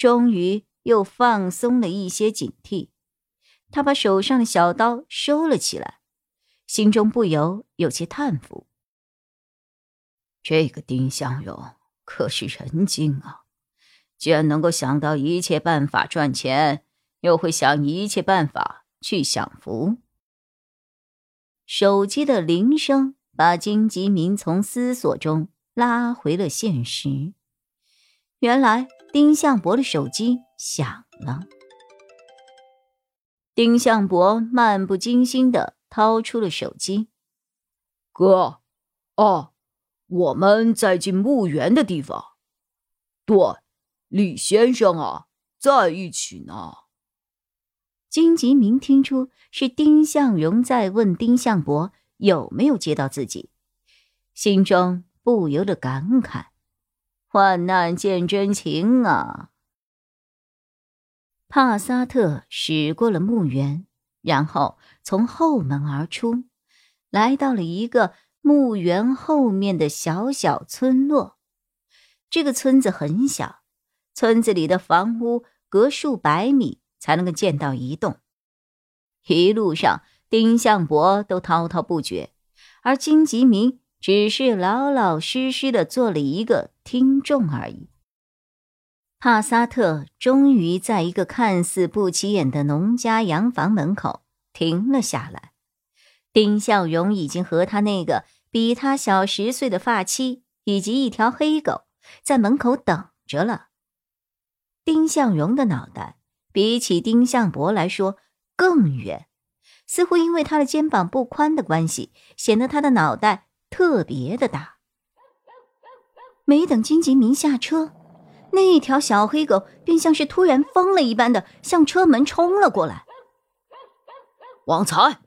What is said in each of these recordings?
终于又放松了一些警惕，他把手上的小刀收了起来，心中不由有些叹服：这个丁香荣可是人精啊，居然能够想到一切办法赚钱，又会想一切办法去享福。手机的铃声把金吉明从思索中拉回了现实，原来。丁向伯的手机响了。丁向伯漫不经心的掏出了手机：“哥，哦，我们在进墓园的地方。对，李先生啊，在一起呢。”金吉明听出是丁向荣在问丁向伯有没有接到自己，心中不由得感慨。患难见真情啊！帕萨特驶过了墓园，然后从后门而出，来到了一个墓园后面的小小村落。这个村子很小，村子里的房屋隔数百米才能够见到一栋。一路上，丁向伯都滔滔不绝，而金吉明。只是老老实实的做了一个听众而已。帕萨特终于在一个看似不起眼的农家洋房门口停了下来。丁向荣已经和他那个比他小十岁的发妻以及一条黑狗在门口等着了。丁向荣的脑袋比起丁向伯来说更圆，似乎因为他的肩膀不宽的关系，显得他的脑袋。特别的大。没等金吉明下车，那一条小黑狗便像是突然疯了一般的向车门冲了过来。旺财！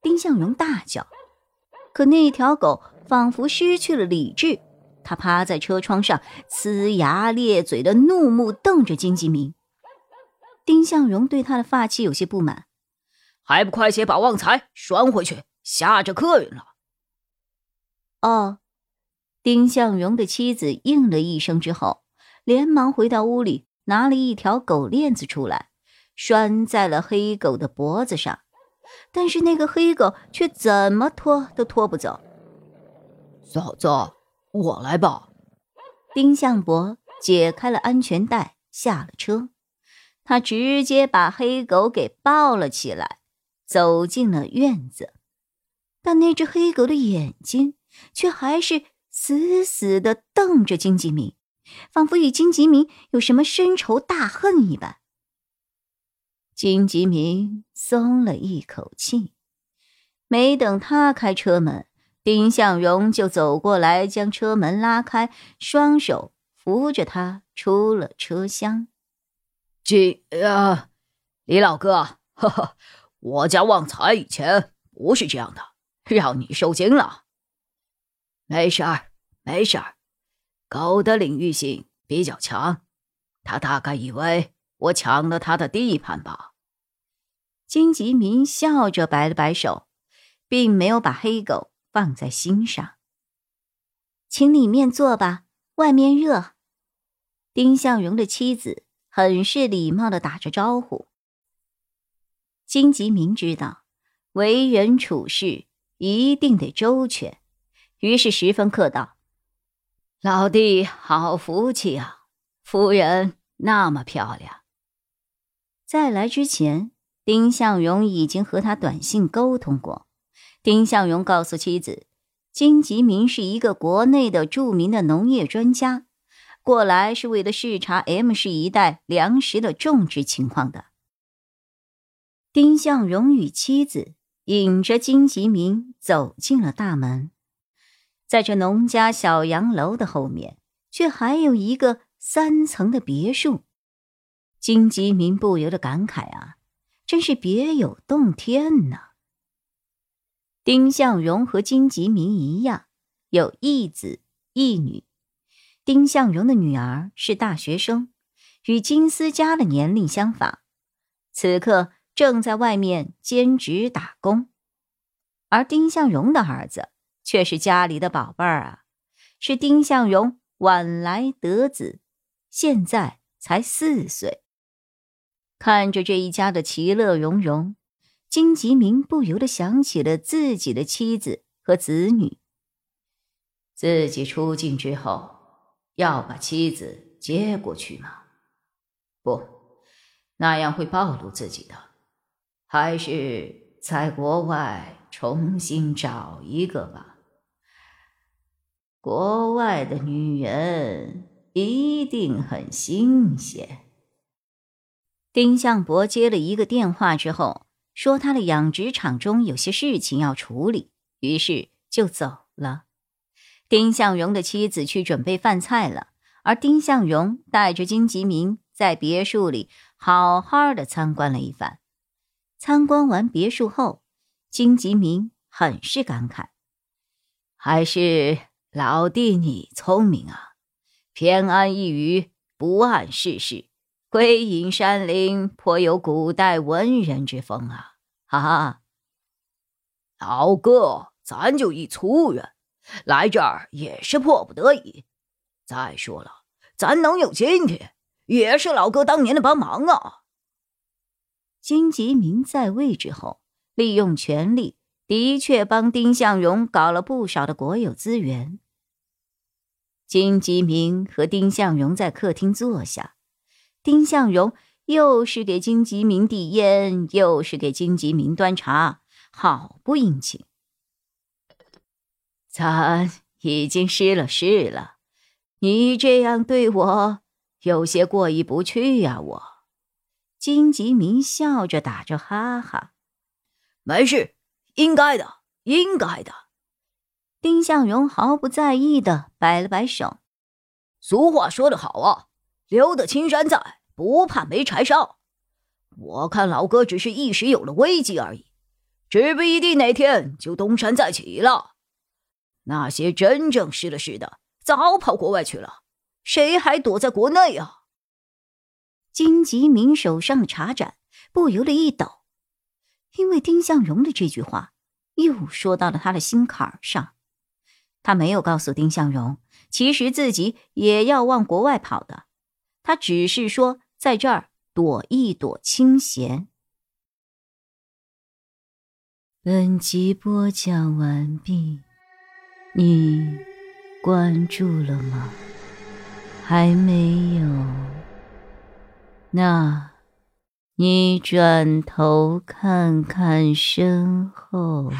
丁向荣大叫。可那条狗仿佛失去了理智，它趴在车窗上，呲牙咧嘴的怒目瞪着金吉明。丁向荣对他的发妻有些不满，还不快些把旺财拴回去，吓着客人了。哦，丁向荣的妻子应了一声之后，连忙回到屋里，拿了一条狗链子出来，拴在了黑狗的脖子上。但是那个黑狗却怎么拖都拖不走。嫂子，我来吧。丁向伯解开了安全带，下了车，他直接把黑狗给抱了起来，走进了院子。但那只黑狗的眼睛……却还是死死的瞪着金吉明，仿佛与金吉明有什么深仇大恨一般。金吉明松了一口气，没等他开车门，丁向荣就走过来将车门拉开，双手扶着他出了车厢。金啊，李老哥，呵呵，我家旺财以前不是这样的，让你受惊了。没事儿，没事儿。狗的领域性比较强，他大概以为我抢了他的地盘吧。金吉明笑着摆了摆手，并没有把黑狗放在心上。请里面坐吧，外面热。丁向荣的妻子很是礼貌的打着招呼。金吉明知道，为人处事一定得周全。于是十分客道：“老弟，好福气啊！夫人那么漂亮。”在来之前，丁向荣已经和他短信沟通过。丁向荣告诉妻子，金吉明是一个国内的著名的农业专家，过来是为了视察 M 市一带粮食的种植情况的。丁向荣与妻子引着金吉明走进了大门。在这农家小洋楼的后面，却还有一个三层的别墅，金吉明不由得感慨啊，真是别有洞天呐。丁向荣和金吉明一样，有一子一女。丁向荣的女儿是大学生，与金思佳的年龄相仿，此刻正在外面兼职打工。而丁向荣的儿子却是家里的宝贝儿啊，是丁向荣晚来得子，现在才四岁。看着这一家的其乐融融，金吉明不由得想起了自己的妻子和子女。自己出境之后。要把妻子接过去吗？不，那样会暴露自己的。还是在国外重新找一个吧。国外的女人一定很新鲜。丁向伯接了一个电话之后，说他的养殖场中有些事情要处理，于是就走了。丁向荣的妻子去准备饭菜了，而丁向荣带着金吉明在别墅里好好的参观了一番。参观完别墅后，金吉明很是感慨：“还是老弟你聪明啊，偏安一隅，不谙世事，归隐山林，颇有古代文人之风啊！”哈哈，老哥，咱就一粗人。来这儿也是迫不得已。再说了，咱能有今天，也是老哥当年的帮忙啊。金吉明在位之后，利用权力，的确帮丁向荣搞了不少的国有资源。金吉明和丁向荣在客厅坐下，丁向荣又是给金吉明递烟，又是给金吉明端茶，好不殷勤。咱已经失了势了，你这样对我有些过意不去呀！我，金吉明笑着打着哈哈，没事，应该的，应该的。丁向荣毫不在意的摆了摆手。俗话说得好啊，留得青山在，不怕没柴烧。我看老哥只是一时有了危机而已，指不一定哪天就东山再起了。那些真正失了势的，早跑国外去了，谁还躲在国内啊？金吉明手上的茶盏不由得一抖，因为丁向荣的这句话又说到了他的心坎上。他没有告诉丁向荣，其实自己也要往国外跑的，他只是说在这儿躲一躲清闲。本集播讲完毕。你关注了吗？还没有？那，你转头看看身后。